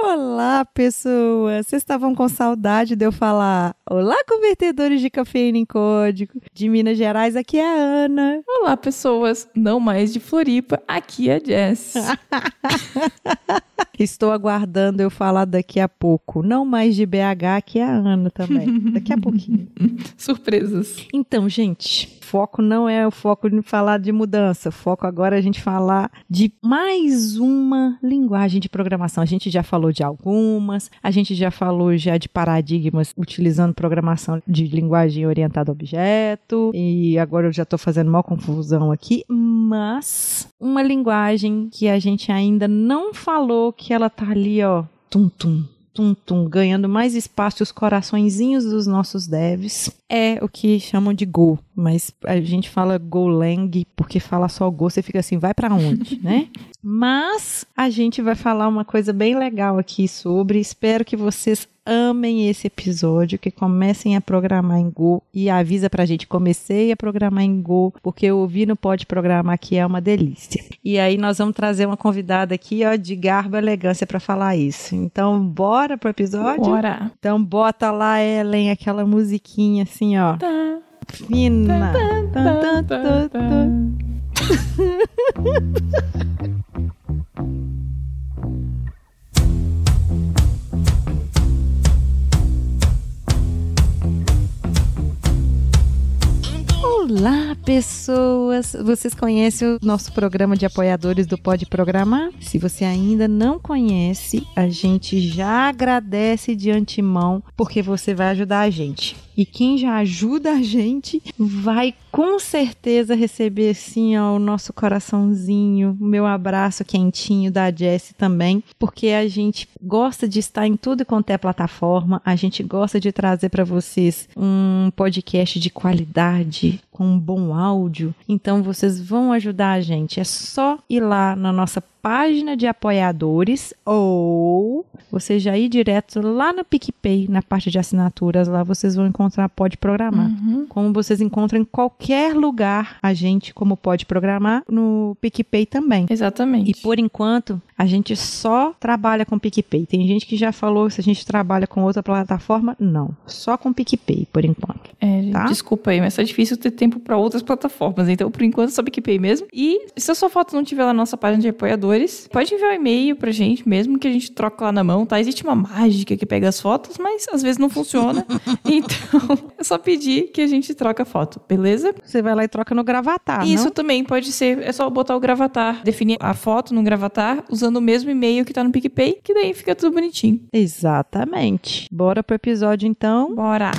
Olá, pessoas! Vocês estavam com saudade de eu falar Olá, convertedores de cafeína em código de Minas Gerais, aqui é a Ana. Olá, pessoas, não mais de Floripa, aqui é a Jess. Estou aguardando eu falar daqui a pouco, não mais de BH, aqui é a Ana também, daqui a pouquinho. Surpresas. Então, gente, foco não é o foco de falar de mudança, o foco agora é a gente falar de mais uma linguagem de programação. A gente já falou de algumas, a gente já falou já de paradigmas utilizando programação de linguagem orientada a objeto, e agora eu já estou fazendo uma confusão aqui, mas uma linguagem que a gente ainda não falou que ela tá ali, ó, tum tum tum, tum, ganhando mais espaço os coraçõezinhos dos nossos devs, é o que chamam de Go. Mas a gente fala Golang porque fala só Go, você fica assim, vai para onde, né? Mas a gente vai falar uma coisa bem legal aqui sobre, espero que vocês amem esse episódio, que comecem a programar em Go e avisa pra gente, comecei a programar em Go, porque eu ouvi no Pode Programar que é uma delícia. E aí nós vamos trazer uma convidada aqui, ó, de garbo e elegância para falar isso. Então, bora pro episódio? Bora! Então, bota lá, Ellen, aquela musiquinha assim, ó. Tá. Fina. Tá, tá, tá, pessoas! Vocês conhecem o nosso programa de apoiadores do Pode Programar? Se você ainda não conhece, a gente já agradece de antemão porque você vai ajudar a gente. E quem já ajuda a gente vai com certeza receber ó, o nosso coraçãozinho, o meu abraço quentinho da Jessie também, porque a gente gosta de estar em tudo quanto é plataforma, a gente gosta de trazer para vocês um podcast de qualidade, com um bom áudio. Então vocês vão ajudar a gente. É só ir lá na nossa página de apoiadores ou você já ir direto lá no PicPay, na parte de assinaturas, lá vocês vão encontrar Pode Programar. Uhum. Como vocês encontram em qualquer lugar a gente, como Pode Programar, no PicPay também. Exatamente. E por enquanto, a gente só trabalha com PicPay. Tem gente que já falou se a gente trabalha com outra plataforma. Não, só com PicPay, por enquanto. É, tá? desculpa aí, mas é difícil ter tempo para outras plataformas. Então, por enquanto, só PicPay mesmo. E se a sua foto não tiver lá na nossa página de apoiadores, pode enviar um e-mail pra gente mesmo, que a gente troca lá na mão, tá? Existe uma mágica que pega as fotos, mas às vezes não funciona. então, é só pedir que a gente troca a foto, beleza? Você vai lá e troca no gravatar, Isso não? também pode ser. É só botar o gravatar, definir a foto no gravatar, usando o mesmo e-mail que tá no PicPay, que daí fica tudo bonitinho. Exatamente. Bora pro episódio então? Bora!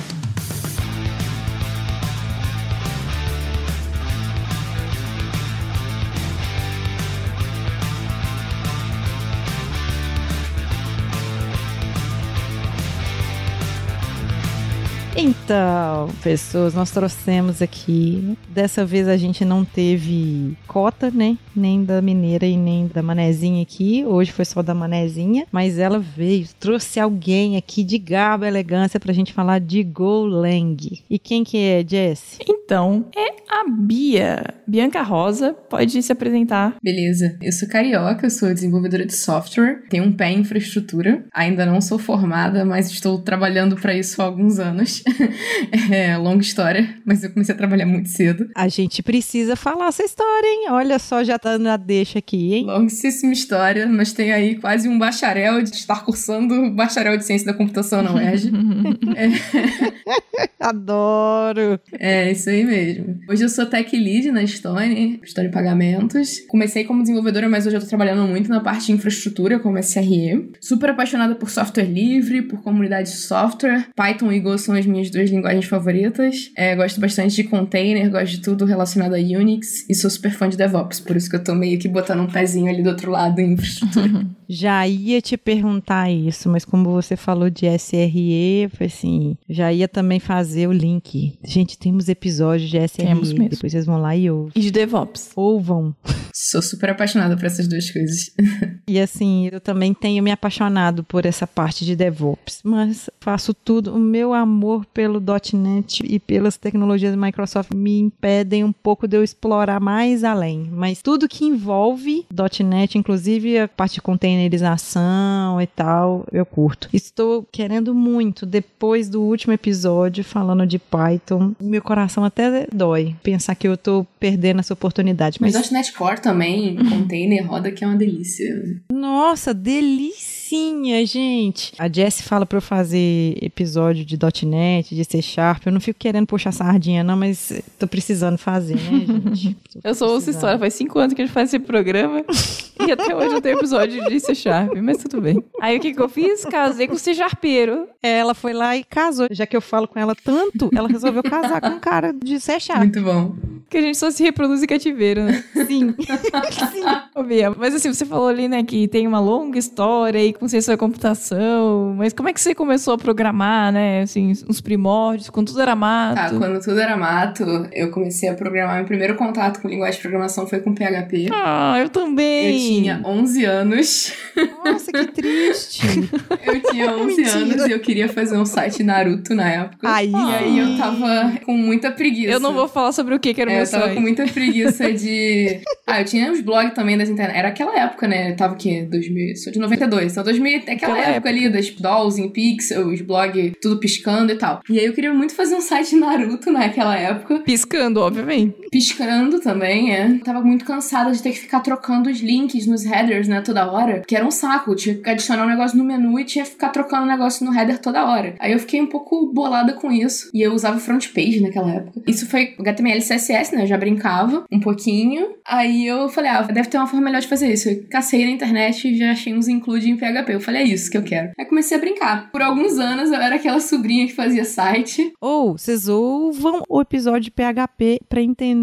Então, pessoas, nós trouxemos aqui. Dessa vez a gente não teve cota, né? Nem da mineira e nem da manezinha aqui. Hoje foi só da manezinha. Mas ela veio, trouxe alguém aqui de garbo e elegância pra gente falar de Golang. E quem que é, Jess? Então, é a Bia. Bianca Rosa, pode se apresentar. Beleza. Eu sou carioca, eu sou desenvolvedora de software, tenho um pé em infraestrutura. Ainda não sou formada, mas estou trabalhando para isso há alguns anos. é longa história, mas eu comecei a trabalhar muito cedo. A gente precisa falar essa história, hein? Olha só, já tá na deixa aqui, hein? Longuíssima história, mas tem aí quase um bacharel de estar cursando bacharel de ciência da computação na UERJ. é. Adoro! É, isso aí mesmo. Hoje eu sou tech lead na Stone, Stone Pagamentos. Comecei como desenvolvedora, mas hoje eu tô trabalhando muito na parte de infraestrutura, como SRE. Super apaixonada por software livre, por comunidade de software. Python e Go são as minhas duas linguagens favoritas. É, gosto bastante de container, gosto de tudo relacionado a Unix e sou super fã de DevOps, por isso que eu tô meio que botando um pezinho ali do outro lado em infraestrutura. Já ia te perguntar isso, mas como você falou de SRE, foi assim, já ia também fazer o link. Gente, temos episódios de SRE, temos mesmo. depois vocês vão lá e ouvem. E de DevOps. Ouvam. Sou super apaixonada por essas duas coisas. e assim, eu também tenho me apaixonado por essa parte de DevOps, mas faço tudo. O meu amor pelo .NET e pelas tecnologias da Microsoft me impedem um pouco de eu explorar mais além. Mas tudo que envolve .NET, inclusive a parte de container renerização e tal, eu curto. Estou querendo muito, depois do último episódio falando de Python, meu coração até dói pensar que eu tô perdendo essa oportunidade. Mas, mas .NET Core também, container, roda que é uma delícia. Nossa, delicinha, gente. A Jess fala pra eu fazer episódio de .NET, de C Sharp. Eu não fico querendo puxar sardinha, não, mas tô precisando fazer, né, gente? eu sou ouço história, faz cinco anos que a gente faz esse programa e até hoje eu tenho episódio de C Sharp, mas tudo bem. Aí o que que eu fiz? Casei com o C Sharpeiro. Ela foi lá e casou. Já que eu falo com ela tanto, ela resolveu casar com um cara de C Sharp. Muito bom. Que a gente só se reproduz em cativeiro, né? Sim. Sim. Ô, Bia, mas assim, você falou ali, né, que tem uma longa história aí com ciência da computação, mas como é que você começou a programar, né, assim, os primórdios, quando tudo era mato? Tá, quando tudo era mato, eu comecei a programar. Meu primeiro contato com linguagem de programação foi com PHP. Ah, eu também. Eu tinha 11 anos. Nossa, que triste. eu tinha 11 Mentira. anos e eu queria fazer um site Naruto na época. Aí, e aí eu tava com muita preguiça. Eu não vou falar sobre o que que era o é, meu Eu tava com muita preguiça de... Ah, eu tinha os blogs também das internet. Era aquela época, né? Eu tava o quê? 2000... Sou de 92. Então 2000... Aquela, aquela época, época, ali das dolls em pixel, os blogs tudo piscando e tal. E aí eu queria muito fazer um site Naruto naquela época. Piscando, obviamente. Piscando também, é. Tava muito cansada de ter que ficar trocando os links nos headers, né, toda hora. Que era um saco. Tinha que adicionar um negócio no menu e tinha que ficar trocando um negócio no header toda hora. Aí eu fiquei um pouco bolada com isso. E eu usava front page naquela época. Isso foi HTML CSS, né? Eu já brincava um pouquinho. Aí eu falei, ah, deve ter uma forma melhor de fazer isso. Eu cacei na internet e já achei uns include em PHP. Eu falei, é isso que eu quero. Aí comecei a brincar. Por alguns anos eu era aquela sobrinha que fazia site. Ou, oh, vocês ouvam o episódio de PHP pra entender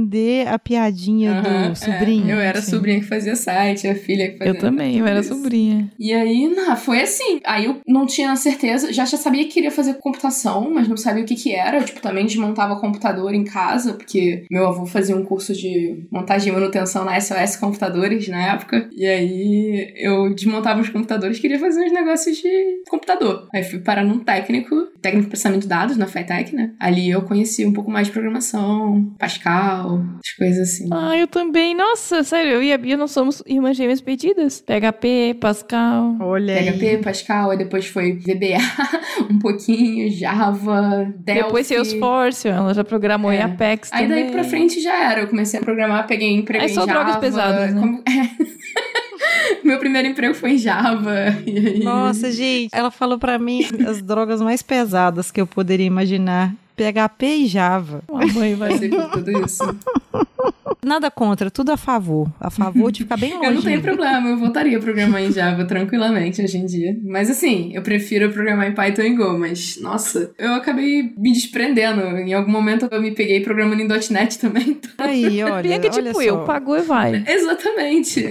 a piadinha do sobrinho. É, eu era assim. sobrinha que fazia site, a filha que fazia. Eu também, eu era isso. sobrinha. E aí, não, foi assim. Aí eu não tinha certeza, já, já sabia que queria fazer computação, mas não sabia o que que era. Eu, tipo, também desmontava computador em casa, porque meu avô fazia um curso de montagem e manutenção na SOS Computadores na época. E aí eu desmontava os computadores, queria fazer uns negócios de computador. Aí fui parar num técnico, técnico de processamento de dados na FITEC, né? Ali eu conheci um pouco mais de programação, Pascal, as coisas assim. Ah, eu também. Nossa, sério, eu e a Bia nós somos irmãs gêmeas perdidas. PHP, Pascal. Olha PHP, aí. Pascal, aí depois foi VBA, um pouquinho, Java, Delphi. Depois Salesforce, ela já programou É. em Apex Aí também. daí pra frente já era. Eu comecei a programar, peguei emprego Aí em só Java. drogas pesadas, né? como- Meu primeiro emprego foi em Java. Aí... Nossa, gente, ela falou pra mim as drogas mais pesadas que eu poderia imaginar. PHP e Java. Uma mãe vai. Por tudo isso. Nada contra, tudo a favor. A favor de ficar bem longe. Eu não tenho problema, eu voltaria a programar em Java tranquilamente hoje em dia. Mas assim, eu prefiro programar em Python e Go, mas nossa, eu acabei me desprendendo. Em algum momento eu me peguei programando em .NET também. então- Aí, olha. Olha tipo só. eu, pagou e vai. Exatamente. É,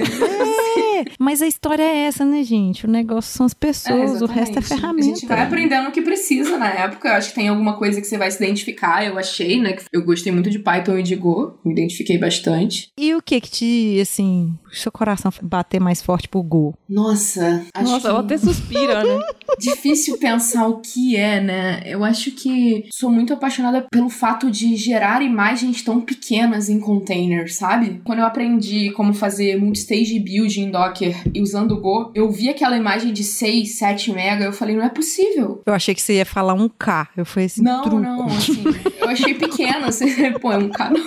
mas a história é essa, né, gente? O negócio são as pessoas, o resto é ferramenta. A gente vai aprendendo o que precisa na época. Eu acho que tem alguma coisa que você vai se identificar. Eu achei, né? que Eu gostei muito de Python e de Go. Me identifiquei bastante. E o que que te, assim, seu coração bater mais forte pro Go? Nossa, acho Nossa, que... até suspira, né? Difícil pensar o que é, né? Eu acho que sou muito apaixonada pelo fato de gerar imagens tão pequenas em containers, sabe? Quando eu aprendi como fazer multistage build em Docker e usando o Go, eu vi aquela imagem de 6, 7 mega, eu falei, não é possível. Eu achei que você ia falar um K. Eu falei assim, Não, truco. não, assim, eu achei pequeno, assim, pô, é um canal.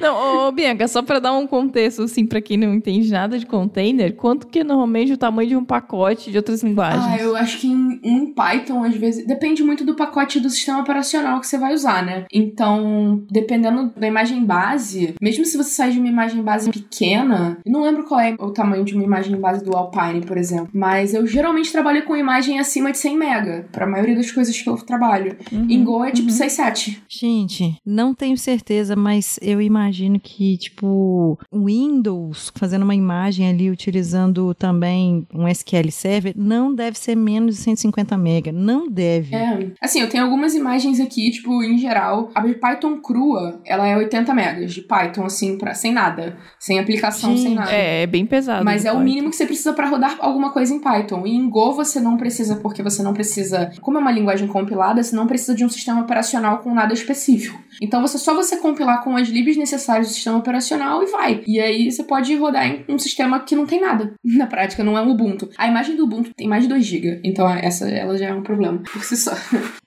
Não, ô, ô, Bianca, só pra dar um contexto, assim, pra quem não entende nada de container, quanto que é normalmente o tamanho de um pacote de outras linguagens? Ah, eu acho que em, em Python, às vezes, depende muito do pacote do sistema operacional que você vai usar, né? Então, dependendo da imagem base, mesmo se você sair de uma imagem base pequena, eu não lembro qual é o tamanho de uma imagem base do Alpine, por exemplo, mas eu geralmente trabalho com imagem acima de 100 mega, pra maioria das coisas que eu trabalho. Uhum, Em Go é tipo uhum. 6, 7. Gente, não tenho certeza, mas eu imagino que, tipo, Windows fazendo uma imagem ali utilizando também um SQL Server não deve ser menos de 150 mega. Não deve. É. Assim, eu tenho algumas imagens aqui, tipo, em geral, a Python crua, ela é 80 megas de Python, assim, pra, sem nada. Sem aplicação, sem nada. É, é bem pesado. Mas é o mínimo que você precisa para rodar alguma coisa em Python. E em Go você não precisa, porque você não precisa. Como é uma linguagem compilada, você não precisa de um sistema operacional com nada específico. Então você só você compilar com as libs livres necessários do sistema operacional e vai. E aí você pode rodar em um sistema que não tem nada. Na prática, não é um Ubuntu. A imagem do Ubuntu tem mais de 2 GB, então essa ela já é um problema por si só.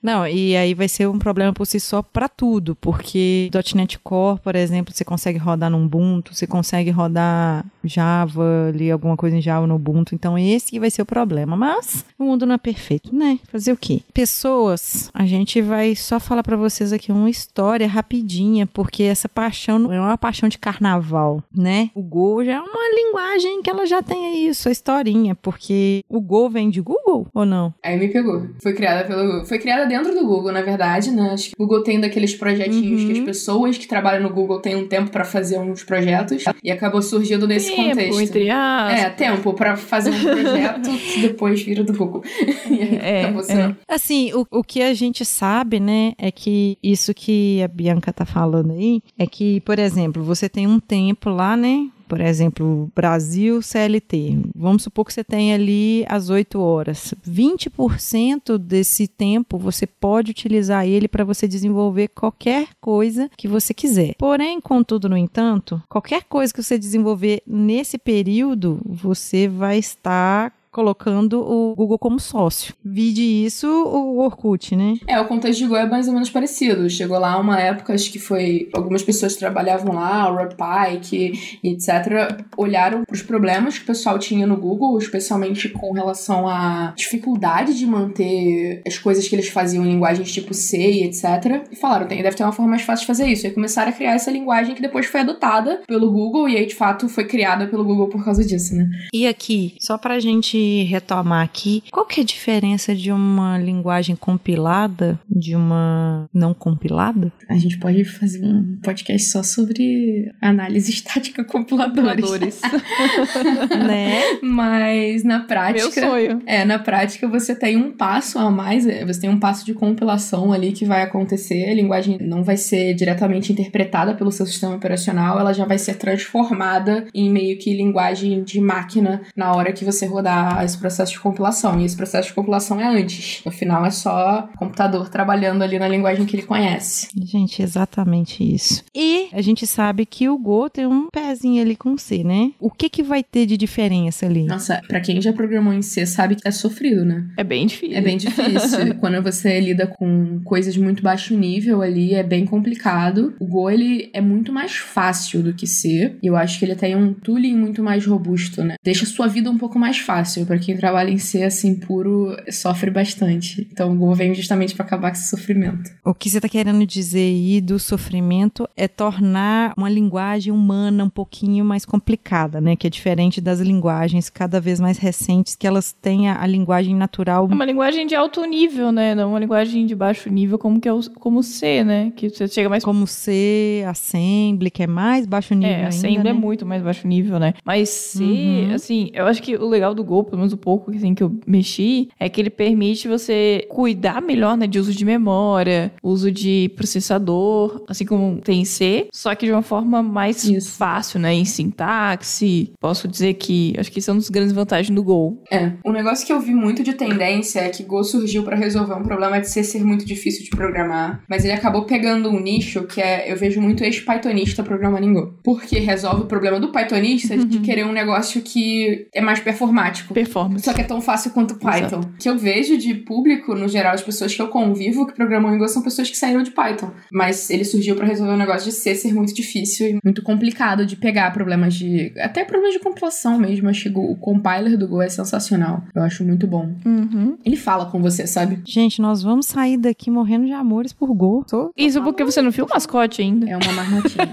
Não, e aí vai ser um problema por si só para tudo, porque .NET Core, por exemplo, você consegue rodar no Ubuntu, você consegue rodar Java, alguma coisa em Java no Ubuntu, então esse que vai ser o problema. Mas o mundo não é perfeito, né? Fazer o quê? Pessoas, a gente vai só falar para vocês aqui uma história rapidinha, porque essa paixão não é uma paixão de carnaval, né? O Go já é uma linguagem que ela já tem aí sua historinha, porque o Go vem de Google ou não? Aí me pegou. Foi criada pelo Foi criada dentro do Google, na verdade, né? Acho que o Google tem daqueles projetinhos uhum. que as uhum. pessoas que trabalham no Google têm um tempo para fazer uns projetos e acabou surgindo nesse tempo, contexto. Entre aspas. É, tempo para fazer um projeto que depois vira do Google. e aí, é, é. Assim, o, o que a gente sabe, né, é que isso que a Bianca tá falando aí é que, por exemplo, você tem um tempo lá, né, por exemplo, Brasil CLT. Vamos supor que você tem ali as 8 horas. 20% desse tempo você pode utilizar ele para você desenvolver qualquer coisa que você quiser. Porém, contudo, no entanto, qualquer coisa que você desenvolver nesse período, você vai estar colocando o Google como sócio. Vide isso o Orkut, né? É, o contexto de Go é mais ou menos parecido. Chegou lá uma época, acho que foi. Algumas pessoas trabalhavam lá, o Redpike, etc., olharam os problemas que o pessoal tinha no Google, especialmente com relação à dificuldade de manter as coisas que eles faziam em linguagens tipo C e etc. E falaram, tem, deve ter uma forma mais fácil de fazer isso. E começaram a criar essa linguagem que depois foi adotada pelo Google e aí, de fato, foi criada pelo Google por causa disso, né? E aqui, só pra gente retomar aqui, qual que é a diferença de uma linguagem compilada de uma não compilada? A gente pode fazer um podcast só sobre análise estática compiladores. compiladores. né? Mas na prática, Meu sonho. é, na prática você tem um passo a mais, é, você tem um passo de compilação ali que vai acontecer, a linguagem não vai ser diretamente interpretada pelo seu sistema operacional, ela já vai ser transformada em meio que linguagem de máquina na hora que você rodar esse processo de compilação. E esse processo de compilação é antes. No final é só computador trabalhando ali na linguagem que ele conhece. Gente, exatamente isso. E a gente sabe que o Go tem um pezinho ali com C, né? O que que vai ter de diferença ali? Nossa, para quem já programou em C sabe que é sofrido, né? É bem difícil. É bem difícil. Quando você lida com coisas de muito baixo nível ali, é bem complicado. O Go, ele é muito mais fácil do que C. E eu acho que ele tem um tooling muito mais robusto, né? Deixa a sua vida um pouco mais fácil para quem trabalha em ser assim puro sofre bastante. Então o Go vem justamente para acabar com esse sofrimento. O que você está querendo dizer aí do sofrimento é tornar uma linguagem humana um pouquinho mais complicada, né? Que é diferente das linguagens cada vez mais recentes, que elas têm a, a linguagem natural. É uma linguagem de alto nível, né? Não uma linguagem de baixo nível como que é o, como C, né? Que você chega mais como C, Assembly, que é mais baixo nível. É, Assembly ainda, é né? muito mais baixo nível, né? Mas C, uhum. assim, eu acho que o legal do Go, pelo menos o pouco assim, que eu mexi, é que ele permite você cuidar melhor né, de uso de memória, uso de processador, assim como tem C, só que de uma forma mais Isso. fácil, né? Em sintaxe. Posso dizer que acho que isso é uma das grandes vantagens do Go. É. Um negócio que eu vi muito de tendência é que Go surgiu para resolver um problema de C ser muito difícil de programar, mas ele acabou pegando um nicho que é, eu vejo muito ex-Pythonista programando em Go. Porque resolve o problema do Pythonista uhum. de querer um negócio que é mais performático. Performance. Só que é tão fácil quanto Python. Exato. Que eu vejo de público, no geral, as pessoas que eu convivo que programam em Go são pessoas que saíram de Python. Mas ele surgiu para resolver um negócio de C ser muito difícil e muito complicado de pegar problemas de. até problemas de compilação mesmo. Acho que o compiler do Go é sensacional. Eu acho muito bom. Uhum. Ele fala com você, sabe? Gente, nós vamos sair daqui morrendo de amores por Go. Tô, tô Isso porque você não viu o mascote ainda. É uma marmotinha.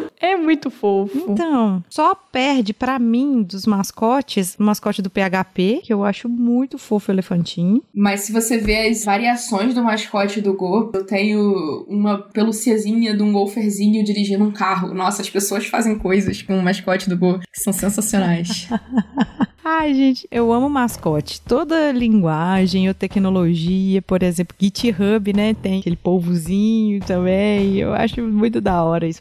é muito fofo. Então, só perde para mim dos mascotes, o mascote do PHP, que eu acho muito fofo o elefantinho. Mas se você vê as variações do mascote do Go, eu tenho uma peluciazinha de um golferzinho dirigindo um carro. Nossa, as pessoas fazem coisas com o mascote do Go que são sensacionais. Ai, gente, eu amo mascote. Toda linguagem ou tecnologia, por exemplo, GitHub, né? Tem aquele polvozinho também. Eu acho muito da hora isso.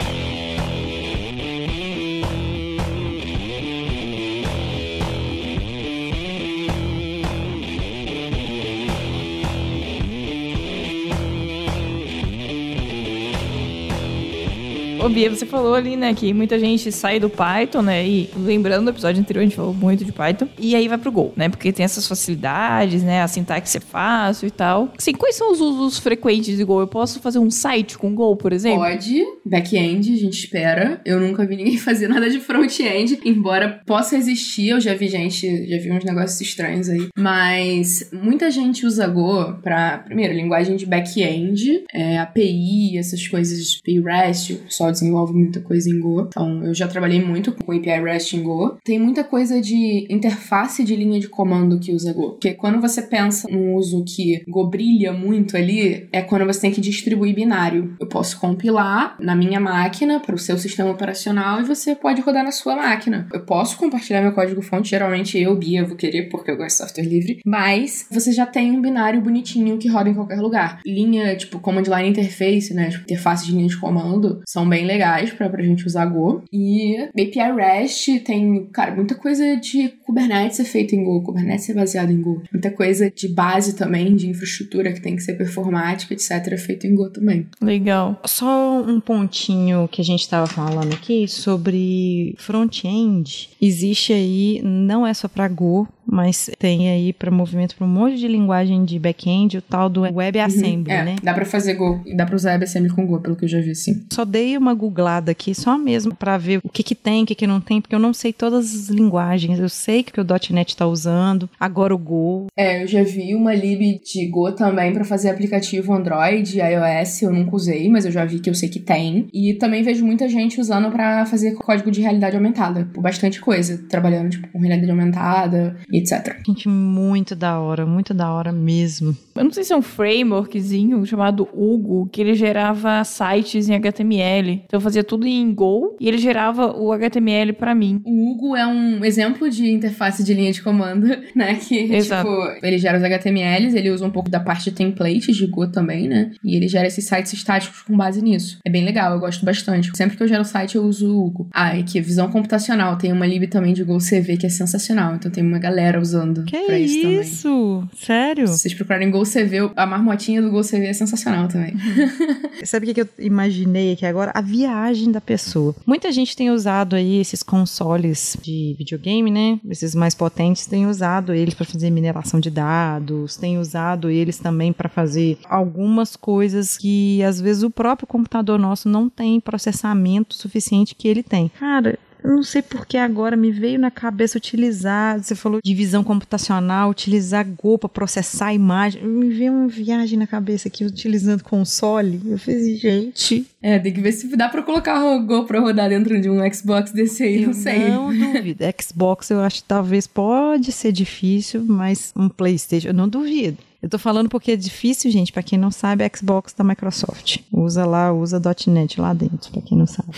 Bia, você falou ali, né, que muita gente sai do Python, né? E lembrando do episódio anterior, a gente falou muito de Python. E aí vai pro Go, né? Porque tem essas facilidades, né? A sintaxe é fácil e tal. Assim, quais são os usos frequentes de Go? Eu posso fazer um site com Go, por exemplo? Pode. Back-end, a gente espera. Eu nunca vi ninguém fazer nada de front-end, embora possa existir. Eu já vi gente, já vi uns negócios estranhos aí. Mas muita gente usa Go pra, primeiro, linguagem de back-end, é, API, essas coisas, REST. O pessoal desenvolve muita coisa em Go. Então, eu já trabalhei muito com API REST em Go. Tem muita coisa de interface de linha de comando que usa Go. Porque quando você pensa num uso que Go brilha muito ali, é quando você tem que distribuir binário. Eu posso compilar na minha máquina para o seu sistema operacional e você pode rodar na sua máquina. Eu posso compartilhar meu código-fonte, geralmente eu, Bia, vou querer porque eu gosto de software livre, mas você já tem um binário bonitinho que roda em qualquer lugar. Linha, tipo, command line interface, né? Tipo, interface de linha de comando, são bem legais pra, pra gente usar Go. E API REST tem, cara, muita coisa de Kubernetes é feito em Go, Kubernetes é baseado em Go. Muita coisa de base também, de infraestrutura que tem que ser performática, etc., é feito em Go também. Legal. Só um pontinho que a gente estava falando aqui sobre front-end. Existe aí, não é só para Go, mas tem aí para movimento para um monte de linguagem de back-end, o tal do WebAssembly, é, né? Dá para fazer Go, dá para usar WebAssembly com Go, pelo que eu já vi, sim. Só dei uma googlada aqui, só mesmo para ver o que que tem, o que que não tem, porque eu não sei todas as linguagens. Eu sei que o .NET está usando, agora o Go. É, eu já vi uma lib de Go também para fazer aplicativo Android, iOS, eu nunca usei, mas eu já vi que eu sei que tem. E também vejo muita gente usando para fazer código de realidade aumentada, por bastante coisa, trabalhando tipo com realidade aumentada e etc. Gente, muito da hora, muito da hora mesmo. Eu não sei se é um frameworkzinho chamado Hugo, que ele gerava sites em HTML. Então eu fazia tudo em Go e ele gerava o HTML para mim. O Hugo é um exemplo de interface de linha de comando, né? Que, Exato. tipo, ele gera os HTMLs, ele usa um pouco da parte de templates de Go também, né? E ele gera esses sites estáticos com base nisso. É bem legal, eu gosto bastante. Sempre que eu gero site, eu uso o Hugo. Ah, e aqui, visão computacional. Tem uma lib também de Go CV que é sensacional. Então tem uma galera usando Que pra isso, também. isso? Sério? Se vocês procurarem Go CV, a marmotinha do Go CV é sensacional também. Sabe o que eu imaginei aqui agora? A viagem da pessoa. Muita gente tem usado aí esses consoles de videogame, né? Esses mais potentes tem usado eles para fazer mineração de dados, tem usado eles também para fazer algumas coisas que às vezes o próprio computador nosso não tem processamento suficiente que ele tem. Cara, eu não sei porque agora me veio na cabeça utilizar, você falou de visão computacional, utilizar Go para processar a imagem. Me veio uma viagem na cabeça aqui utilizando console. Eu fiz, gente, É, tem que ver se dá pra colocar o Go pra rodar dentro de um Xbox desse aí, não sei. não duvido. Xbox eu acho que talvez pode ser difícil, mas um PlayStation eu não duvido. Eu tô falando porque é difícil, gente, pra quem não sabe, é Xbox da Microsoft. Usa lá, usa .NET lá dentro, pra quem não sabe.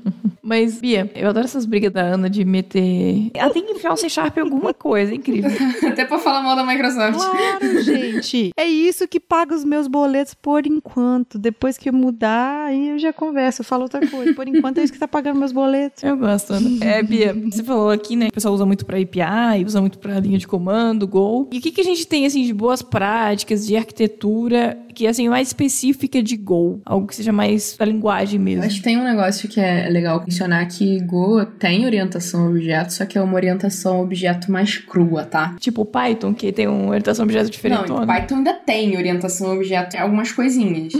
Mas, Bia, eu adoro essas brigas da Ana de meter. Ela tem que enfiar o C Sharp em alguma coisa, é incrível. Até pra falar mal da Microsoft. Claro, gente. É isso que paga os meus boletos por enquanto. Depois que eu mudar, aí eu já converso, eu falo outra coisa. Por enquanto é isso que tá pagando meus boletos. Eu gosto, Ana. É, Bia, você falou aqui, né? que O pessoal usa muito pra API, usa muito pra linha de comando, Go. E o que, que a gente tem, assim, de boas práticas, de arquitetura, que, assim, mais específica de Go? Algo que seja mais da linguagem Eu mesmo. acho que tem um negócio que é legal mencionar que Go tem orientação a objeto, só que é uma orientação a objeto mais crua, tá? Tipo Python, que tem uma orientação a objeto diferente. Não, Python ainda tem orientação a objeto em algumas coisinhas.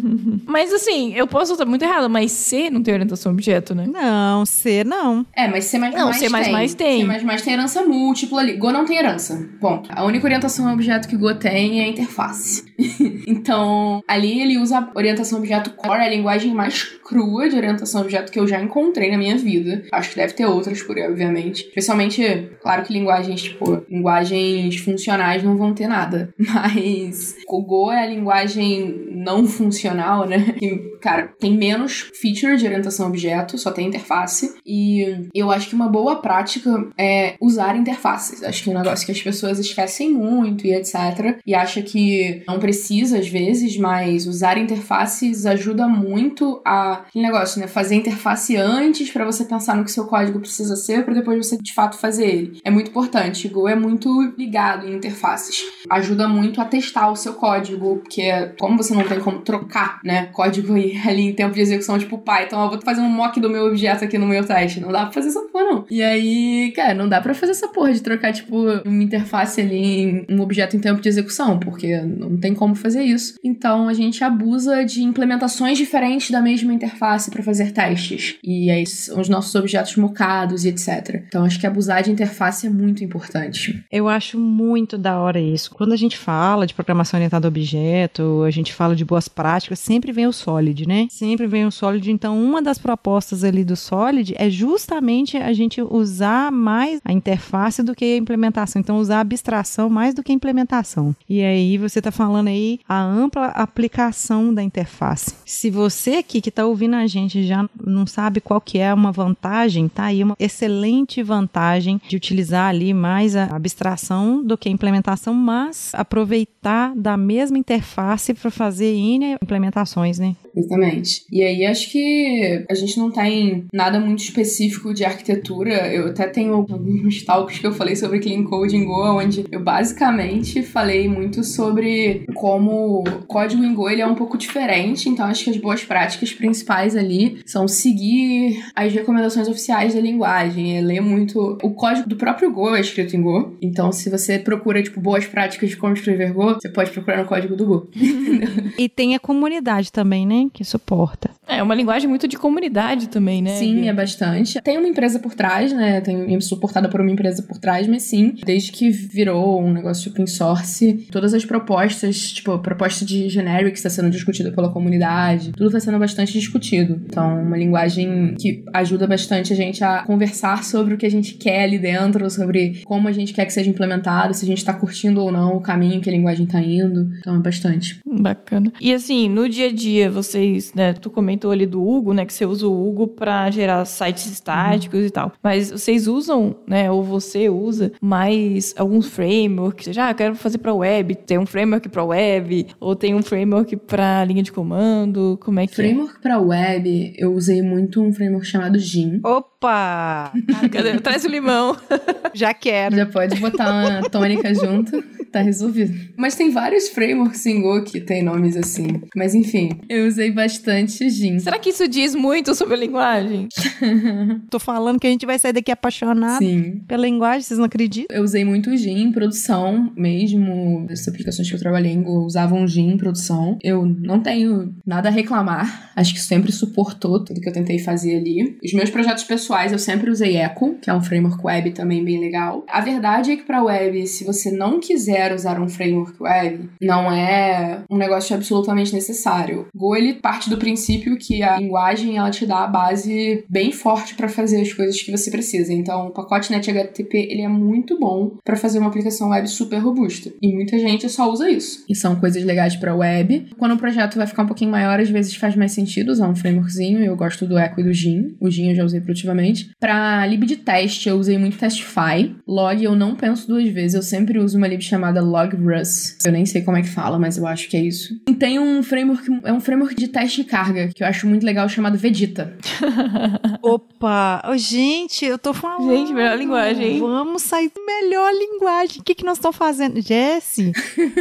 Mas, assim, eu posso estar muito errado, mas C não tem orientação a objeto, né? Não, C não. É, mas C++ Não, C++ tem. tem. C++ tem herança múltipla ali. Go não tem herança. Ponto. A única orientação a objeto que Go tem é a interface. então, ali ele usa a orientação objeto core, a linguagem mais crua de orientação objeto que eu já encontrei na minha vida. Acho que deve ter outras por aí, obviamente. Especialmente, claro que linguagens, tipo, linguagens funcionais não vão ter nada. Mas o Go é a linguagem não funcional, né? Que, cara, tem menos feature de orientação objeto, só tem interface. E eu acho que uma boa prática é usar interfaces. Acho que é um negócio que as pessoas esquecem muito e etc. e acha que não precisa às vezes, mas usar interfaces ajuda muito a aquele negócio, né? Fazer interface antes para você pensar no que seu código precisa ser para depois você de fato fazer ele. É muito importante. Go é muito ligado em interfaces. Ajuda muito a testar o seu código, porque como você não tem como trocar, né, código ali em tempo de execução, tipo Python, eu vou fazer um mock do meu objeto aqui no meu teste. Não dá pra fazer essa porra, não. E aí, cara, não dá pra fazer essa porra de trocar, tipo, uma interface ali em um objeto em tempo de execução, porque não tem como fazer isso. Então a gente abusa de implementações diferentes da mesma interface para fazer testes. E aí os nossos objetos mocados e etc. Então acho que abusar de interface é muito importante. Eu acho muito da hora isso. Quando a gente fala de programação orientada a objeto, a gente fala de boas práticas, sempre vem o Solid, né? Sempre vem o Solid. Então, uma das propostas ali do Solid é justamente a gente usar mais a interface do que a implementação. Então, usar a abstração mais do que a implementação. E aí, você está falando aí a ampla aplicação da interface. Se você aqui que está ouvindo a gente já não sabe qual que é uma vantagem, tá aí uma excelente vantagem de utilizar ali mais a abstração do que a implementação, mas aproveitar da mesma interface para fazer N implementações, né? Exatamente. E aí acho que a gente não tem nada muito específico de arquitetura. Eu até tenho alguns talks que eu falei sobre Clean Code em Go, onde eu basicamente falei muito sobre como o código em Go ele é um pouco diferente. Então acho que as boas práticas principais ali são seguir as recomendações oficiais da linguagem, é ler muito o código do próprio Go é escrito em Go. Então se você procura tipo boas práticas de como escrever Go, você pode procurar no código do Go. e tem a comunidade também, né? Que suporta. É uma linguagem muito de comunidade também, né? Sim, é bastante. Tem uma empresa por trás, né? Tem suportada por uma empresa por trás, mas sim, desde que virou um negócio open source, todas as propostas, tipo, a proposta de generic está sendo discutida pela comunidade, tudo está sendo bastante discutido. Então, uma linguagem que ajuda bastante a gente a conversar sobre o que a gente quer ali dentro, sobre como a gente quer que seja implementado, se a gente está curtindo ou não o caminho que a linguagem está indo. Então, é bastante. Bacana. E assim, no dia a dia, vocês, né, tu comentou ali do Hugo, né, que você usa o Hugo para gerar sites estáticos uhum. e tal. Mas vocês usam, né, ou você usa mais alguns frameworks, já ah, quero fazer para web, tem um framework para web, ou tem um framework para linha de comando, como é que Framework é? para web, eu usei muito um framework chamado Gin. Opa! Cadê? Traz o limão. já quero. Já pode botar uma tônica junto tá resolvido. Mas tem vários frameworks em Go que tem nomes assim. Mas enfim, eu usei bastante Gin. Será que isso diz muito sobre a linguagem? Tô falando que a gente vai sair daqui apaixonado Sim. pela linguagem, vocês não acreditam? Eu usei muito Gin em produção mesmo. As aplicações que eu trabalhei em Go usavam Gin em produção. Eu não tenho nada a reclamar. Acho que sempre suportou tudo que eu tentei fazer ali. Os meus projetos pessoais eu sempre usei Echo, que é um framework web também bem legal. A verdade é que para web, se você não quiser usar um framework web não é um negócio absolutamente necessário. Go ele parte do princípio que a linguagem ela te dá a base bem forte para fazer as coisas que você precisa. Então, o pacote NetHTTP ele é muito bom para fazer uma aplicação web super robusta. E muita gente só usa isso. E são coisas legais para web. Quando o projeto vai ficar um pouquinho maior, às vezes faz mais sentido usar um frameworkzinho. Eu gosto do Echo e do Gin. O Gin eu já usei produtivamente. Para lib de teste, eu usei muito Testify. Log eu não penso duas vezes. Eu sempre uso uma lib chamada Logrus. Eu nem sei como é que fala, mas eu acho que é isso. E tem um framework, é um framework de teste de carga, que eu acho muito legal, chamado Vegeta. Opa! Oh, gente, eu tô falando. Gente, melhor linguagem. Vamos sair melhor linguagem. O que, que nós estamos fazendo? Jesse,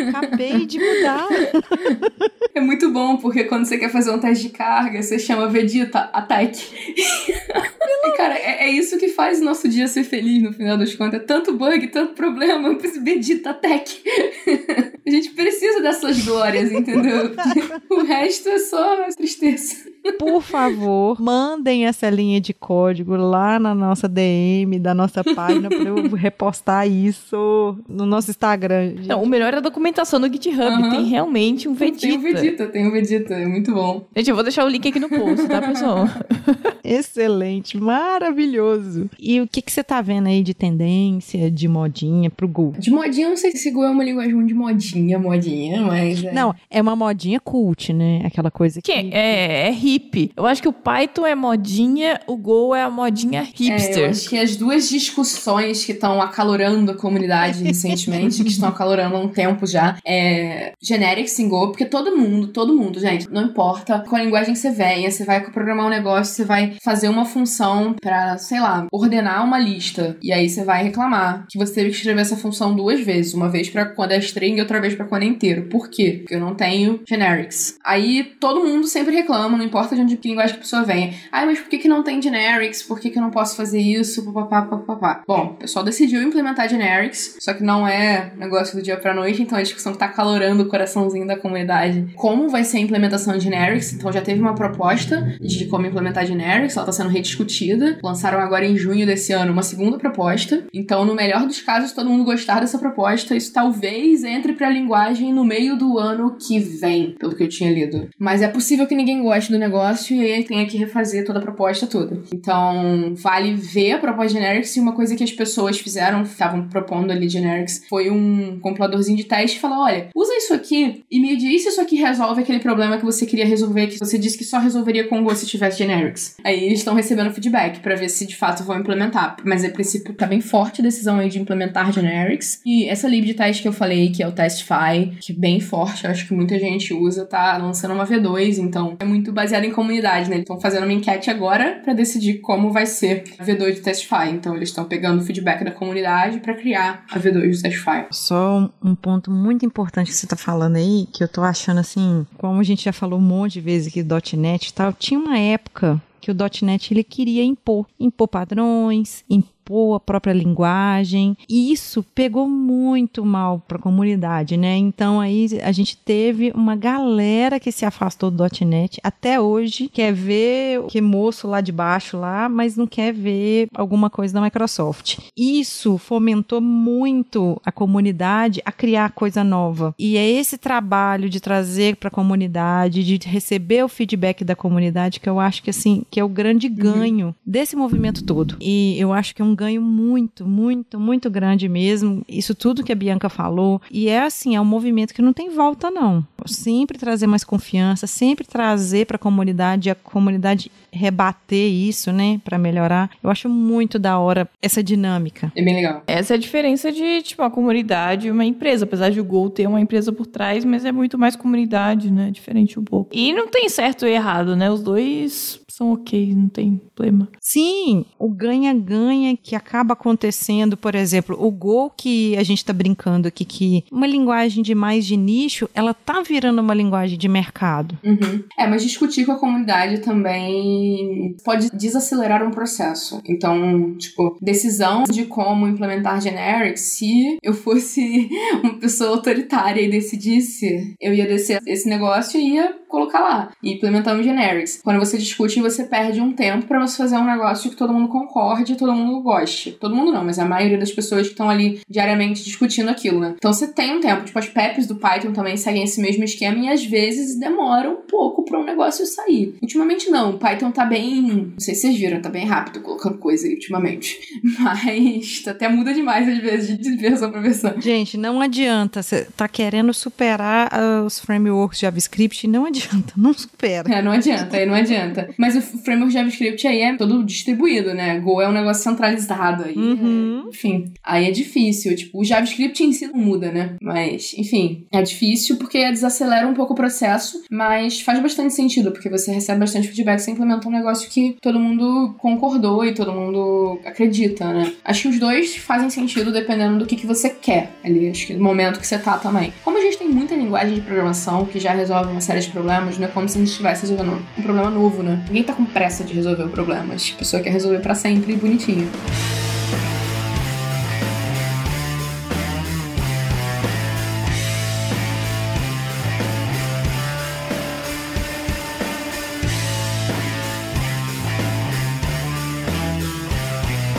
acabei de mudar. É muito bom, porque quando você quer fazer um teste de carga, você chama Vegeta Attack. e, cara, é, é, isso que faz o nosso dia ser feliz no final das contas. É tanto bug, tanto problema. Eu preciso Vegeta Attack. A gente precisa dessas glórias, entendeu? o resto é só tristeza. Por favor, mandem essa linha de código lá na nossa DM da nossa página para eu repostar isso no nosso Instagram. Não, o melhor é a documentação no GitHub. Uhum. Tem realmente um Vegeta. Tem um Vegeta, tem um Vegeta. É muito bom. Gente, eu vou deixar o link aqui no post, tá, pessoal? Excelente, maravilhoso. E o que, que você tá vendo aí de tendência, de modinha pro Go? De modinha, eu não sei se Go é uma linguagem muito de modinha, modinha, mas. É... Não, é uma modinha cult, né? Aquela coisa que. que é, é hip. Eu acho que o Python é modinha, o Go é a modinha hipster. É, eu acho que as duas discussões que estão acalorando a comunidade recentemente, que estão acalorando há um tempo já, é generics em Go, porque todo mundo, todo mundo, gente, não importa qual linguagem você venha, você vai programar um negócio, você vai fazer uma função para, sei lá, ordenar uma lista. E aí você vai reclamar que você teve que escrever essa função duas vezes, uma vez para quando é string e outra vez para quando é inteiro. Por quê? Porque eu não tenho generics. Aí todo mundo sempre reclama, não importa de onde que linguagem que a pessoa venha. Ah, mas por que, que não tem generics? Por que, que eu não posso fazer isso? Papapá, papapá. Bom, o pessoal decidiu implementar generics, só que não é negócio do dia pra noite, então a discussão que tá calorando o coraçãozinho da comunidade. Como vai ser a implementação de generics? Então já teve uma proposta de como implementar generics, ela tá sendo rediscutida. Lançaram agora em junho desse ano uma segunda proposta. Então, no melhor dos casos, todo mundo gostar dessa proposta, isso talvez entre pra linguagem no meio do ano que vem, pelo que eu tinha lido. Mas é possível que ninguém goste do negócio e aí tenha que refazer toda a proposta toda. Então, vale ver a proposta generics e uma coisa que as pessoas fizeram, estavam propondo ali generics, foi um compiladorzinho de teste e olha, usa isso aqui e me diz se isso aqui resolve aquele problema que você queria resolver, que você disse que só resolveria com Go se tivesse generics. Aí eles estão recebendo feedback para ver se de fato vão implementar. Mas a princípio tá bem forte a decisão aí de implementar generics. E essa lib de teste que eu falei, que é o Testify, que é bem forte, acho que muita gente usa, tá lançando uma V2, então é muito baseado em comunidade, né? Eles estão fazendo uma enquete agora para decidir como vai ser a V2 do Testify. Então eles estão pegando o feedback da comunidade para criar a V2 do Testify. Só um ponto muito importante que você tá falando aí, que eu tô achando assim, como a gente já falou um monte de vezes aqui do .NET e tal, tinha uma época que o .NET ele queria impor, impor padrões, impor a própria linguagem. E isso pegou muito mal para a comunidade, né? Então aí a gente teve uma galera que se afastou do .NET até hoje, quer ver que moço lá de baixo lá, mas não quer ver alguma coisa da Microsoft. Isso fomentou muito a comunidade a criar coisa nova. E é esse trabalho de trazer para a comunidade, de receber o feedback da comunidade que eu acho que assim, que é o grande ganho uhum. desse movimento todo. E eu acho que é um ganho muito, muito, muito grande mesmo. Isso tudo que a Bianca falou. E é assim, é um movimento que não tem volta, não. Sempre trazer mais confiança, sempre trazer para a comunidade, a comunidade rebater isso, né, para melhorar. Eu acho muito da hora essa dinâmica. É bem legal. Essa é a diferença de, tipo, uma comunidade e uma empresa. Apesar de o Gol ter uma empresa por trás, mas é muito mais comunidade, né? Diferente um pouco. E não tem certo ou errado, né? Os dois são ok, não tem problema. Sim, o ganha-ganha que acaba acontecendo, por exemplo, o Go que a gente está brincando aqui, que uma linguagem de mais de nicho, ela tá virando uma linguagem de mercado. Uhum. É, mas discutir com a comunidade também pode desacelerar um processo. Então, tipo, decisão de como implementar generics, se eu fosse uma pessoa autoritária e decidisse, eu ia descer esse negócio e ia colocar lá e implementar um generics. Quando você discute você perde um tempo para você fazer um negócio que todo mundo concorde todo mundo goste. Todo mundo não, mas a maioria das pessoas que estão ali diariamente discutindo aquilo, né? Então você tem um tempo. Tipo, as PEPs do Python também seguem esse mesmo esquema e às vezes demora um pouco para um negócio sair. Ultimamente não, o Python tá bem. Não sei se vocês viram, tá bem rápido colocando coisa aí ultimamente. Mas até muda demais às vezes de versão pra versão. Gente, não adianta. Você tá querendo superar uh, os frameworks JavaScript, não adianta, não supera. É, não adianta, aí não adianta. Mas o framework JavaScript aí é todo distribuído, né? Go é um negócio centralizado aí. Uhum. É, enfim, aí é difícil. Tipo, o JavaScript em si não muda, né? Mas, enfim, é difícil porque desacelera um pouco o processo, mas faz bastante sentido, porque você recebe bastante feedback, você implementa um negócio que todo mundo concordou e todo mundo acredita, né? Acho que os dois fazem sentido dependendo do que, que você quer ali, acho que no momento que você tá também. Como a gente tem muita linguagem de programação que já resolve uma série de problemas, não é como se a gente estivesse resolvendo um problema novo, né? Ninguém tá com pressa de resolver o problema. A pessoa quer resolver para sempre e bonitinho.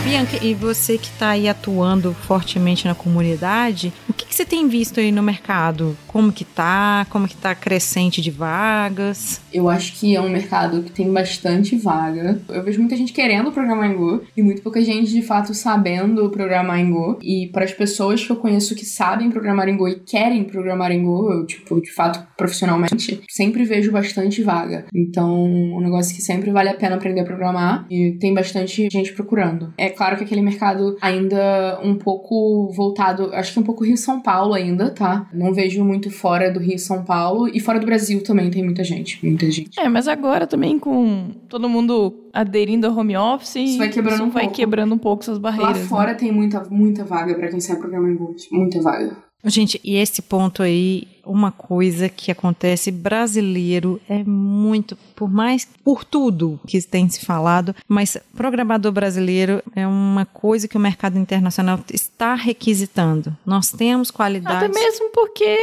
Bianca, e você que está aí atuando fortemente na comunidade, o que que você tem visto aí no mercado? Como que tá? Como que tá crescente de vagas? Eu acho que é um mercado que tem bastante vaga. Eu vejo muita gente querendo programar em Go e muito pouca gente de fato sabendo programar em Go. E para as pessoas que eu conheço que sabem programar em Go e querem programar em Go, eu, tipo, de fato, profissionalmente, sempre vejo bastante vaga. Então, um negócio que sempre vale a pena aprender a programar e tem bastante gente procurando. É claro que aquele mercado ainda um pouco voltado, acho que um pouco Rio-São Paulo ainda, tá? Não vejo muito fora do Rio-São Paulo e fora do Brasil também tem muita gente, muita gente. É, mas agora também com todo mundo aderindo ao home office, isso vai quebrando, um, vai pouco. quebrando um pouco essas barreiras. Lá fora né? tem muita, muita vaga para quem em Go, muita vaga. Gente, e esse ponto aí, uma coisa que acontece brasileiro é muito, por mais por tudo que tem se falado, mas programador brasileiro é uma coisa que o mercado internacional está requisitando. Nós temos qualidade. Até mesmo porque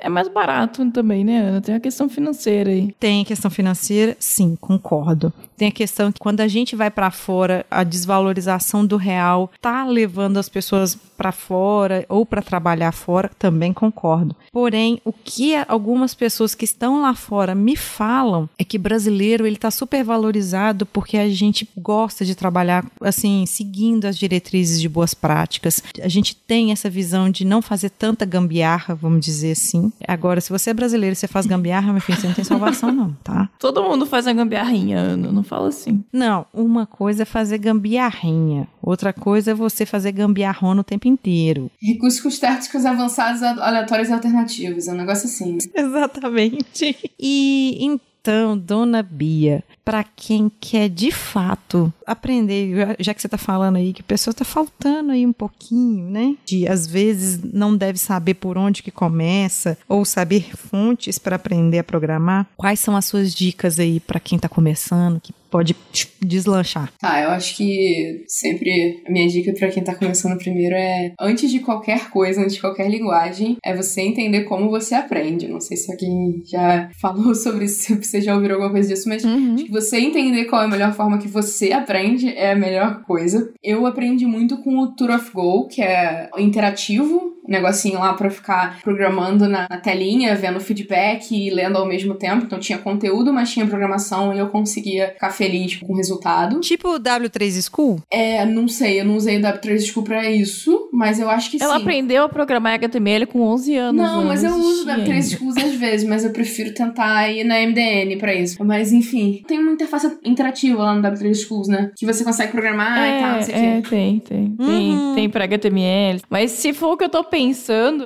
é mais barato também, né, Ana? Tem a questão financeira aí. Tem a questão financeira, sim, concordo. Tem a questão que quando a gente vai para fora, a desvalorização do real tá levando as pessoas para fora ou para trabalhar fora, também concordo. Porém, o que algumas pessoas que estão lá fora me falam é que brasileiro ele tá super valorizado porque a gente gosta de trabalhar assim, seguindo as diretrizes de boas práticas. A gente tem essa visão de não fazer tanta gambiarra, vamos dizer assim. Agora, se você é brasileiro e você faz gambiarra, meu filho, você não tem salvação não, tá? Todo mundo faz a gambiarrinha, Ana, não fala assim. Não, uma coisa é fazer gambiarrinha, outra coisa é você fazer gambiarrona o tempo inteiro. Recursos custéticos avançados, aleatórios e alternativos, negócio assim. Exatamente. E então, dona Bia, para quem quer de fato aprender, já que você está falando aí que a pessoa está faltando aí um pouquinho, né? De às vezes não deve saber por onde que começa ou saber fontes para aprender a programar. Quais são as suas dicas aí para quem está começando, que pode deslanchar? Tá, eu acho que sempre a minha dica para quem tá começando primeiro é antes de qualquer coisa, antes de qualquer linguagem, é você entender como você aprende. Não sei se alguém já falou sobre isso, se você já ouviu alguma coisa disso, mas Uhum. acho que você entender qual é a melhor forma que você aprende é a melhor coisa. Eu aprendi muito com o Tour of Go, que é interativo, negocinho lá pra ficar programando na, na telinha, vendo feedback e lendo ao mesmo tempo. Então tinha conteúdo, mas tinha programação e eu conseguia ficar feliz com o resultado. Tipo o W3 School? É, não sei, eu não usei o W3 School pra isso, mas eu acho que Ela sim. aprendeu a programar HTML com 11 anos. Não, mas eu uso o existia W3 ainda. Schools às vezes, mas eu prefiro tentar ir na MDN pra isso. Mas enfim, tem uma interface interativa lá no W3 Schools, né? Que você consegue programar e tal, não sei o é, quê. tem, tem. Uhum. Tem, tem pra HTML. Mas se for o que eu tô pensando,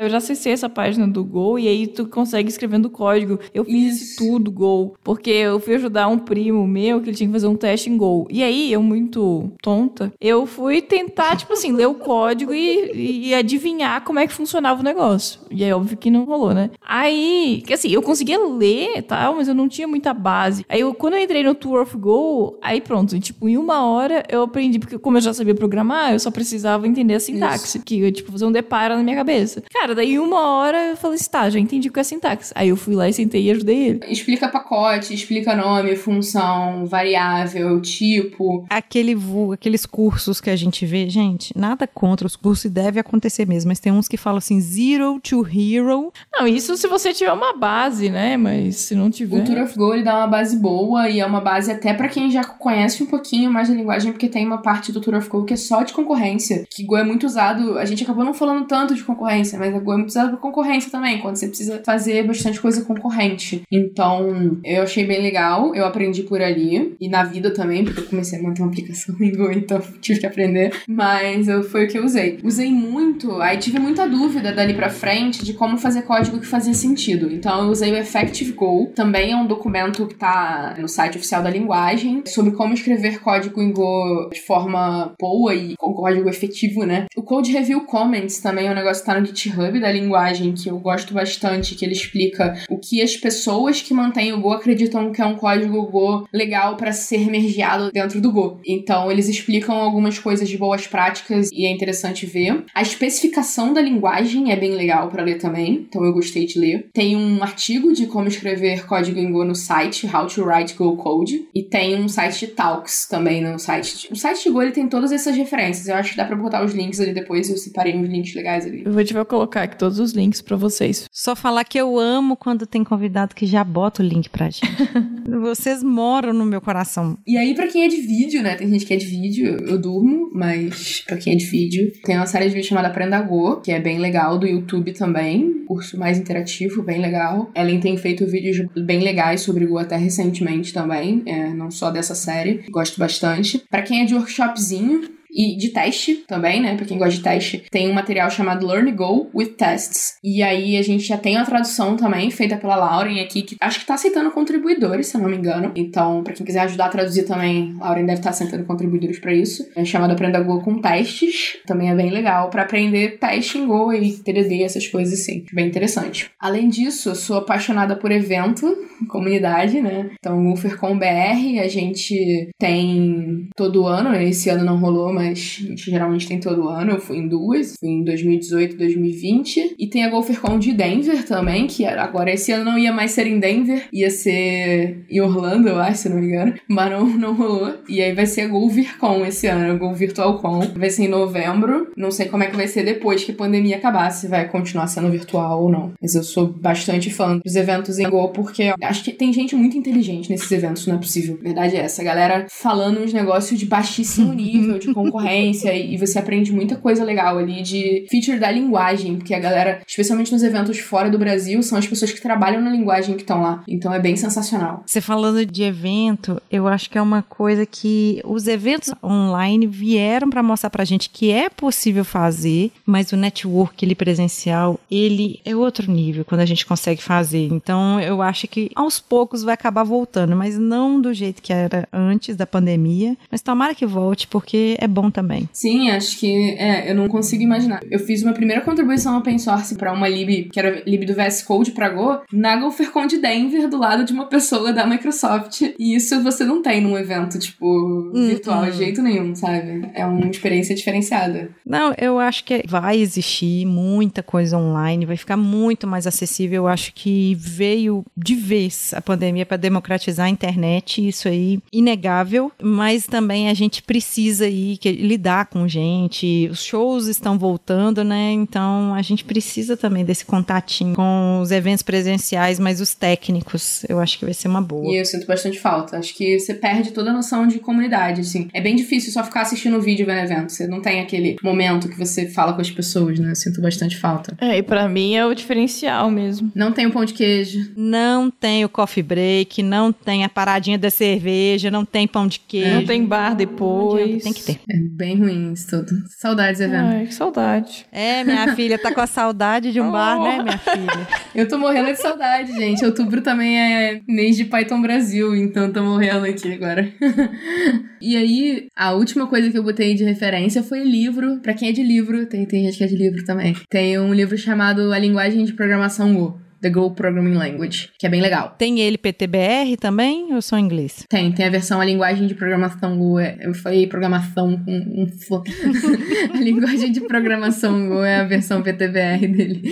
eu já acessei essa página do Go e aí tu consegue escrevendo código. Eu fiz Isso. isso tudo Go. Porque eu fui ajudar um primo meu que ele tinha que fazer um teste em Go. E aí, eu muito tonta, eu fui tentar, tipo assim, ler o código e, e adivinhar como é que funcionava o negócio. E aí, óbvio que não rolou, né? Aí, que assim, eu conseguia ler e tal, mas eu não tinha muita base. Aí, eu, quando eu entrei no Tour of Go, aí pronto, tipo, em uma hora eu aprendi, porque como eu já sabia programar, eu só precisava entender a sintaxe, que eu, tipo, fazer um deparo na minha cabeça. Cara, daí uma hora eu falei assim, tá, já entendi qual é a sintaxe. Aí eu fui lá e sentei e ajudei ele. Explica pacote, explica nome, função, variável, tipo. Aquele vu- aqueles cursos que a gente vê, gente, nada contra os cursos e deve acontecer mesmo, mas tem uns que falam assim, zero to hero. Não, isso se você tiver uma base, né? Mas se não tiver. O Tour of Go ele dá uma base boa e é uma base até pra quem já conhece um pouquinho mais da linguagem, porque tem uma parte do Tour of Go que é só de concorrência. Que Go é muito usado, a gente acabou não falando tanto de concorrência, mas a Go é muito usada pra concorrência também, quando você precisa fazer bastante coisa concorrente. Então, eu achei bem legal, eu aprendi por ali e na vida também, porque eu comecei a manter uma aplicação em Go, então tive que aprender, mas eu, foi o que eu usei. Usei muito, aí tive muita dúvida dali pra frente de como fazer código que fazia sentido. Então eu usei o Effective Go, também é um documento que tá no site oficial da linguagem, sobre como escrever código em Go de forma boa e com código efetivo, né? O Code Review Comments também é um negócio que tá no GitHub da linguagem, que eu gosto bastante, que ele explica o que as pessoas que mantêm o Go acreditam que é um código Go legal para ser mergeado dentro do Go. Então eles explicam algumas coisas de boas práticas e é interessante ver. A especificação da linguagem é bem legal para ler também, então eu gostei de ler. Tem um artigo de como escrever código em Go no site, How to Write Go Code, e tem um site de Talks também no site. O site de Go ele tem todas essas referências. Eu acho que dá para botar os links ali depois, eu separei uns links legais ali. Eu vou te colocar aqui todos os links para vocês. Só falar que eu amo quando tem convidado que já bota o link pra gente. Vocês moram no meu coração. E aí, para quem é de vídeo, né? Tem gente que é de vídeo, eu durmo, mas para quem é de vídeo, tem uma série de vídeos chamada Aprenda Go, que é bem legal, do YouTube também. Curso mais interativo, bem legal. Ellen tem feito vídeos bem legais sobre Go até recentemente também, é, não só dessa série. Gosto bastante. Para quem é de workshopzinho, e de teste também, né? Pra quem gosta de teste, tem um material chamado Learn Go with Tests. E aí a gente já tem a tradução também, feita pela Lauren aqui, que acho que tá aceitando contribuidores, se eu não me engano. Então, para quem quiser ajudar a traduzir também, Lauren deve estar tá aceitando contribuidores para isso. É chamado Aprenda Go com Testes. Também é bem legal para aprender teste em Go e TDD, essas coisas assim. Bem interessante. Além disso, eu sou apaixonada por evento, comunidade, né? Então, o BR a gente tem todo ano, esse ano não rolou, mas mas a gente geralmente tem todo ano. Eu fui em duas, fui em 2018 e 2020. E tem a GolferCon de Denver também, que agora esse ano não ia mais ser em Denver, ia ser em Orlando, eu acho, se não me engano. Mas não, não rolou. E aí vai ser a GolVirCon esse ano, a Go Virtual Con. Vai ser em novembro. Não sei como é que vai ser depois que a pandemia acabar, se vai continuar sendo virtual ou não. Mas eu sou bastante fã dos eventos em Go, porque acho que tem gente muito inteligente nesses eventos, não é possível. A verdade é essa. A galera falando uns negócios de baixíssimo nível, de concorrência e você aprende muita coisa legal ali de feature da linguagem, porque a galera, especialmente nos eventos fora do Brasil, são as pessoas que trabalham na linguagem que estão lá. Então é bem sensacional. Você falando de evento, eu acho que é uma coisa que os eventos online vieram para mostrar pra gente que é possível fazer, mas o network ele presencial, ele é outro nível quando a gente consegue fazer. Então eu acho que aos poucos vai acabar voltando, mas não do jeito que era antes da pandemia, mas tomara que volte porque é bom também. Sim, acho que é, eu não consigo imaginar. Eu fiz uma primeira contribuição open source para uma lib, que era lib do VS Code para Go, na GopherCon de Denver, do lado de uma pessoa da Microsoft. E isso você não tem num evento, tipo, hum, virtual de jeito nenhum, sabe? É uma experiência diferenciada. Não, eu acho que vai existir muita coisa online, vai ficar muito mais acessível. Eu acho que veio de vez a pandemia para democratizar a internet, isso aí inegável, mas também a gente precisa aí que lidar com gente, os shows estão voltando, né? Então a gente precisa também desse contatinho com os eventos presenciais, mas os técnicos, eu acho que vai ser uma boa. E eu sinto bastante falta. Acho que você perde toda a noção de comunidade, assim. É bem difícil só ficar assistindo o vídeo vendo evento. Você não tem aquele momento que você fala com as pessoas, né? Eu sinto bastante falta. É, e pra mim é o diferencial mesmo. Não tem o pão de queijo. Não tem o coffee break, não tem a paradinha da cerveja, não tem pão de queijo. Não tem bar depois. Tem que ter. É bem ruim isso tudo. Saudades, evento. Ai, que saudade. É, minha filha tá com a saudade de um oh. bar, né, minha filha? Eu tô morrendo de saudade, gente. Outubro também é mês de Python Brasil, então tô morrendo aqui agora. e aí, a última coisa que eu botei de referência foi livro. Pra quem é de livro, tem, tem gente que é de livro também. Tem um livro chamado A Linguagem de Programação Go. The Go Programming Language, que é bem legal. Tem ele PTBR também ou só em inglês? Tem, tem a versão a linguagem de programação Go. É, eu falei programação com um, a linguagem de programação Go é a versão PTBR dele.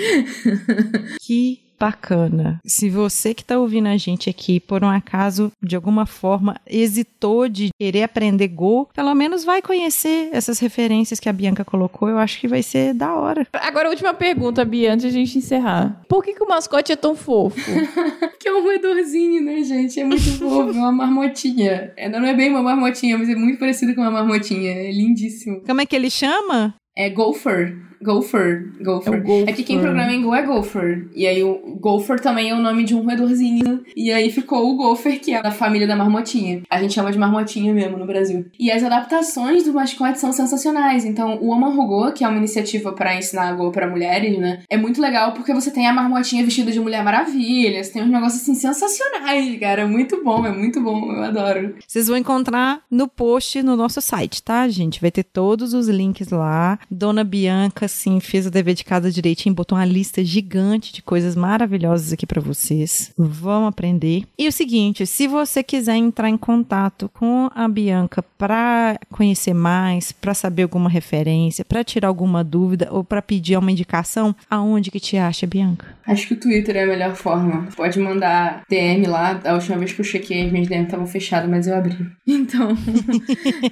que bacana. Se você que está ouvindo a gente aqui, por um acaso, de alguma forma, hesitou de querer aprender Go, pelo menos vai conhecer essas referências que a Bianca colocou. Eu acho que vai ser da hora. Agora, a última pergunta, Bia, antes de a gente encerrar. Por que, que o mascote é tão fofo? que é um roedorzinho, né, gente? É muito fofo. É uma marmotinha. É, não é bem uma marmotinha, mas é muito parecido com uma marmotinha. É lindíssimo. Como é que ele chama? É Gopher. Gopher. Gopher. É, Gopher. é que quem programa em Go é Gopher. E aí o Gopher também é o nome de um roedorzinho. E aí ficou o Gopher, que é da família da marmotinha. A gente chama de marmotinha mesmo no Brasil. E as adaptações do mascote são sensacionais. Então, o Amarrogô, que é uma iniciativa para ensinar Go para mulheres, né? É muito legal porque você tem a marmotinha vestida de Mulher Maravilha. Você tem uns negócios assim sensacionais, cara. É muito bom, é muito bom. Eu adoro. Vocês vão encontrar no post no nosso site, tá, gente? Vai ter todos os links lá. Dona Bianca assim, fez o dever de casa direitinho, botou uma lista gigante de coisas maravilhosas aqui para vocês. Vamos aprender. E o seguinte, se você quiser entrar em contato com a Bianca para conhecer mais, para saber alguma referência, para tirar alguma dúvida ou para pedir uma indicação, aonde que te acha, Bianca? Acho que o Twitter é a melhor forma. Pode mandar DM lá. A última vez que eu chequei, as minhas DM estavam fechadas, mas eu abri. Então,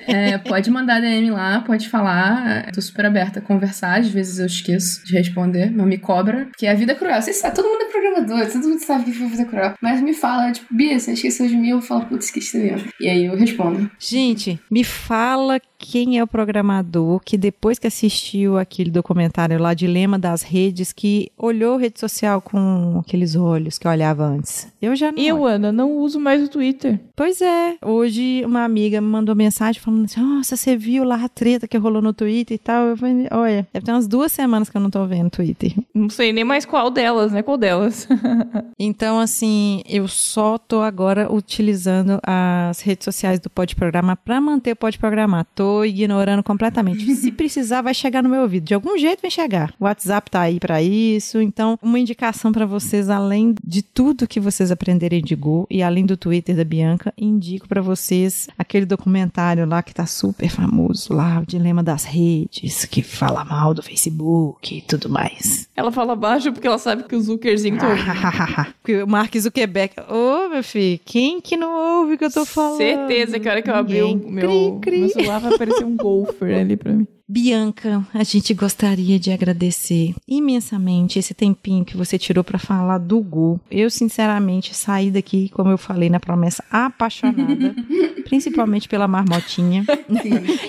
é, pode mandar DM lá, pode falar. Tô super aberta a conversar. Vezes eu esqueço de responder, mas me cobra. Porque a vida é cruel. Todo mundo é programador, todo mundo sabe que foi fazer cruel. Mas me fala, tipo, Bia, você esqueceu de mim? Eu falo, putz, esqueci mesmo. E aí eu respondo. Gente, me fala quem é o programador que depois que assistiu aquele documentário lá, Dilema das Redes, que olhou rede social com aqueles olhos que eu olhava antes. Eu já não. Eu, Ana, não uso mais o Twitter. Pois é. Hoje uma amiga me mandou mensagem falando assim: Nossa, você viu lá a treta que rolou no Twitter e tal? Eu falei: Olha, deve ter umas duas semanas que eu não tô vendo Twitter. Não sei nem mais qual delas, né? Qual delas? então, assim, eu só tô agora utilizando as redes sociais do Pode Programar para manter o Pode Programar. Tô ignorando completamente. Se precisar, vai chegar no meu ouvido. De algum jeito vai chegar. O WhatsApp tá aí para isso. Então, uma indicação para vocês, além de tudo que vocês aprenderem de Go e além do Twitter da Bianca, indico para vocês aquele documentário lá que tá super famoso lá, o Dilema das Redes, que fala mal do Facebook e tudo mais. Ela fala baixo porque ela sabe que o Zuckerzinho tá Porque o Mark Zuckerberg. Ô, oh, meu filho, quem que não ouve o que eu tô falando? Certeza que a hora que eu abri o meu, cri, cri. meu celular vai aparecer um golfer ali pra mim. Bianca, a gente gostaria de agradecer imensamente esse tempinho que você tirou para falar do Gu. Eu, sinceramente, saí daqui, como eu falei na promessa, apaixonada, principalmente pela marmotinha.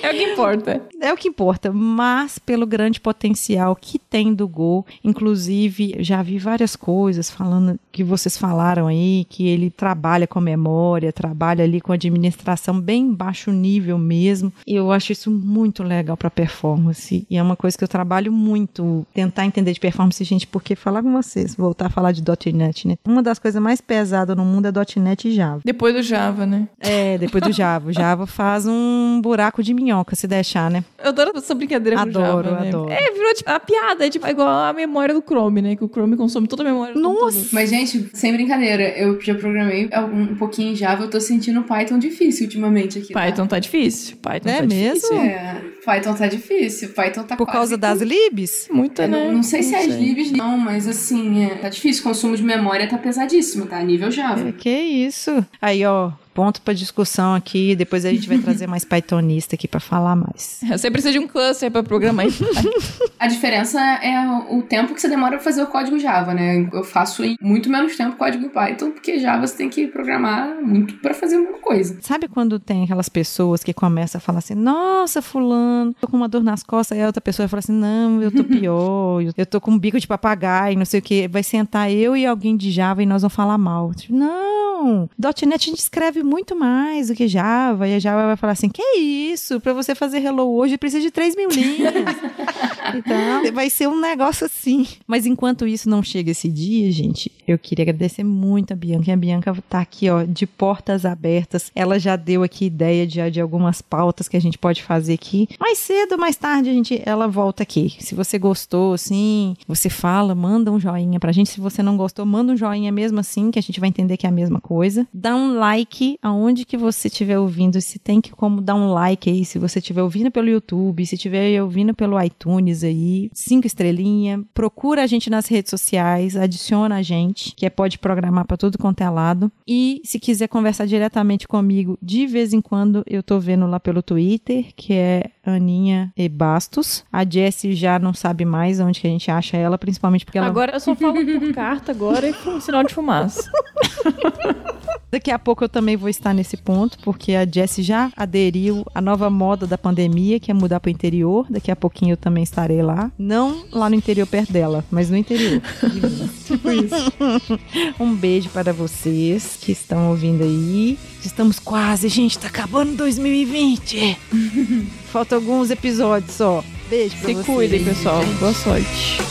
é o que importa. É o que importa, mas pelo grande potencial que tem do Gu. Inclusive, já vi várias coisas falando que vocês falaram aí, que ele trabalha com memória, trabalha ali com administração bem baixo nível mesmo. E eu acho isso muito legal para performance. E é uma coisa que eu trabalho muito, tentar entender de performance, gente, porque falar com vocês, voltar a falar de .NET, né? Uma das coisas mais pesadas no mundo é .NET e Java. Depois do Java, né? É, depois do Java. O Java faz um buraco de minhoca, se deixar, né? Eu adoro essa brincadeira adoro, com Java, né? Adoro, É, virou tipo, a piada, é tipo, igual a memória do Chrome, né? Que o Chrome consome toda a memória do Nossa! Mas, gente, sem brincadeira, eu já programei um, pouquinho em Java, eu tô sentindo Python difícil ultimamente aqui. Tá? Python tá difícil. Python É tá mesmo? difícil. É, Python tá difícil. Python tá Por causa que- das libs? Muita, Eu né? não, não sei se é as libs não, mas assim, é, tá difícil. O consumo de memória tá pesadíssimo, tá? Nível Java. É, que isso? Aí, ó, ponto pra discussão aqui. Depois a gente vai trazer mais Pythonista aqui pra falar mais. Você precisa de um cluster pra programar. A diferença é o tempo que você demora pra fazer o código Java, né? Eu faço em muito menos tempo código em Python, porque Java você tem que programar muito pra fazer a mesma coisa. Sabe quando tem aquelas pessoas que começam a falar assim, nossa, fulano, tô com uma dor nas costas, aí a outra pessoa fala assim, não, eu tô pior, eu- tô com um bico de papagaio, não sei o que. Vai sentar eu e alguém de Java e nós vamos falar mal. Tipo, não, .NET a gente escreve muito mais do que Java, e a Java vai falar assim, que isso, pra você fazer Hello hoje precisa de 3 mil linhas. Então, vai ser um negócio assim. Mas enquanto isso não chega esse dia, gente, eu queria agradecer muito a Bianca. E a Bianca tá aqui, ó, de portas abertas. Ela já deu aqui ideia de, de algumas pautas que a gente pode fazer aqui. Mais cedo mais tarde, a gente, ela volta aqui. Se você gostou, assim, você fala, manda um joinha pra gente. Se você não gostou, manda um joinha mesmo assim, que a gente vai entender que é a mesma coisa. Dá um like aonde que você estiver ouvindo. Se tem que como dar um like aí, se você estiver ouvindo pelo YouTube, se estiver ouvindo pelo iTunes aí, cinco estrelinha. Procura a gente nas redes sociais, adiciona a gente, que é pode programar pra tudo quanto é lado. E se quiser conversar diretamente comigo, de vez em quando eu tô vendo lá pelo Twitter, que é Aninha e Bastos. A Jessie já não sabe mais onde que a gente acha ela, principalmente porque ela Agora eu só falo por carta agora e com sinal de fumaça. Daqui a pouco eu também vou estar nesse ponto, porque a Jessie já aderiu à nova moda da pandemia, que é mudar para o interior. Daqui a pouquinho eu também estarei lá. Não lá no interior perto dela, mas no interior. de Minas. um beijo para vocês que estão ouvindo aí. Estamos quase, gente, tá acabando 2020. Faltam alguns episódios só. Beijo pra Se vocês. cuidem, pessoal. Boa sorte.